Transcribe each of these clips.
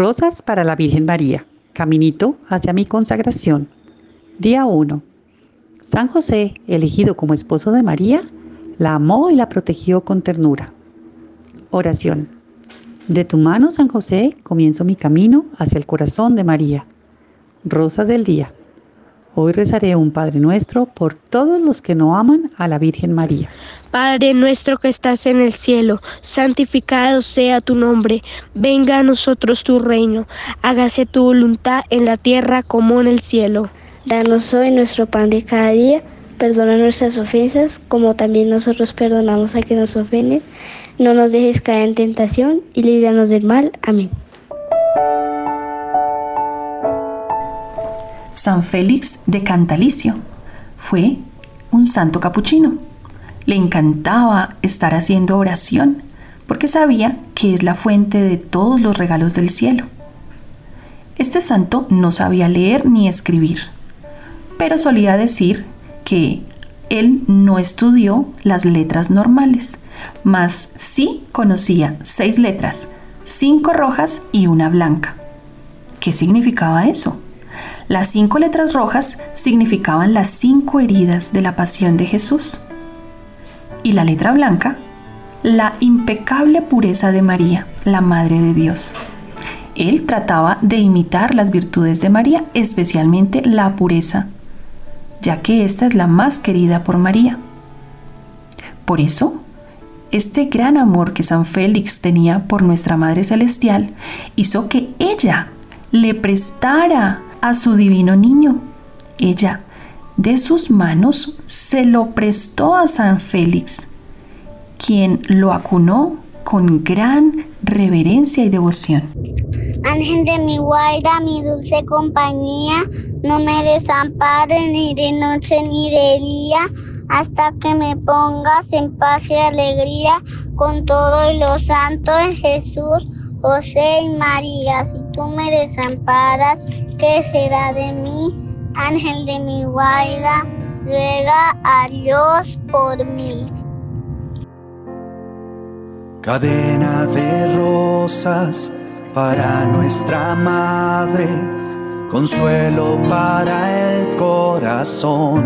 Rosas para la Virgen María. Caminito hacia mi consagración. Día 1. San José, elegido como esposo de María, la amó y la protegió con ternura. Oración. De tu mano, San José, comienzo mi camino hacia el corazón de María. Rosa del día. Hoy rezaré un Padre Nuestro por todos los que no aman a la Virgen María. Padre nuestro que estás en el cielo, santificado sea tu nombre, venga a nosotros tu reino, hágase tu voluntad en la tierra como en el cielo. Danos hoy nuestro pan de cada día, perdona nuestras ofensas como también nosotros perdonamos a quienes nos ofenden, no nos dejes caer en tentación y líbranos del mal. Amén. San Félix de Cantalicio fue un santo capuchino. Le encantaba estar haciendo oración porque sabía que es la fuente de todos los regalos del cielo. Este santo no sabía leer ni escribir, pero solía decir que él no estudió las letras normales, mas sí conocía seis letras, cinco rojas y una blanca. ¿Qué significaba eso? Las cinco letras rojas significaban las cinco heridas de la pasión de Jesús. Y la letra blanca, la impecable pureza de María, la Madre de Dios. Él trataba de imitar las virtudes de María, especialmente la pureza, ya que esta es la más querida por María. Por eso, este gran amor que San Félix tenía por nuestra Madre Celestial hizo que ella le prestara a su divino niño. Ella, de sus manos, se lo prestó a San Félix, quien lo acunó con gran reverencia y devoción. Ángel de mi guaida, mi dulce compañía, no me desampare ni de noche ni de día, hasta que me pongas en paz y alegría con todo y los santos Jesús, José y María. Si tú me desamparas, ¿qué será de mí? Ángel de mi guaida, ruega a Dios por mí. Cadena de rosas para nuestra madre, consuelo para el corazón.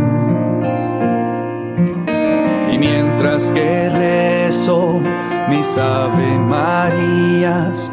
Y mientras que rezo mis Ave Marías,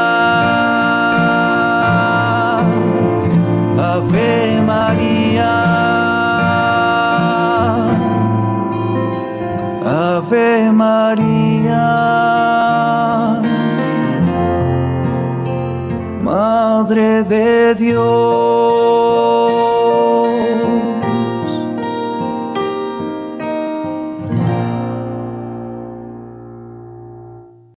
De Dios.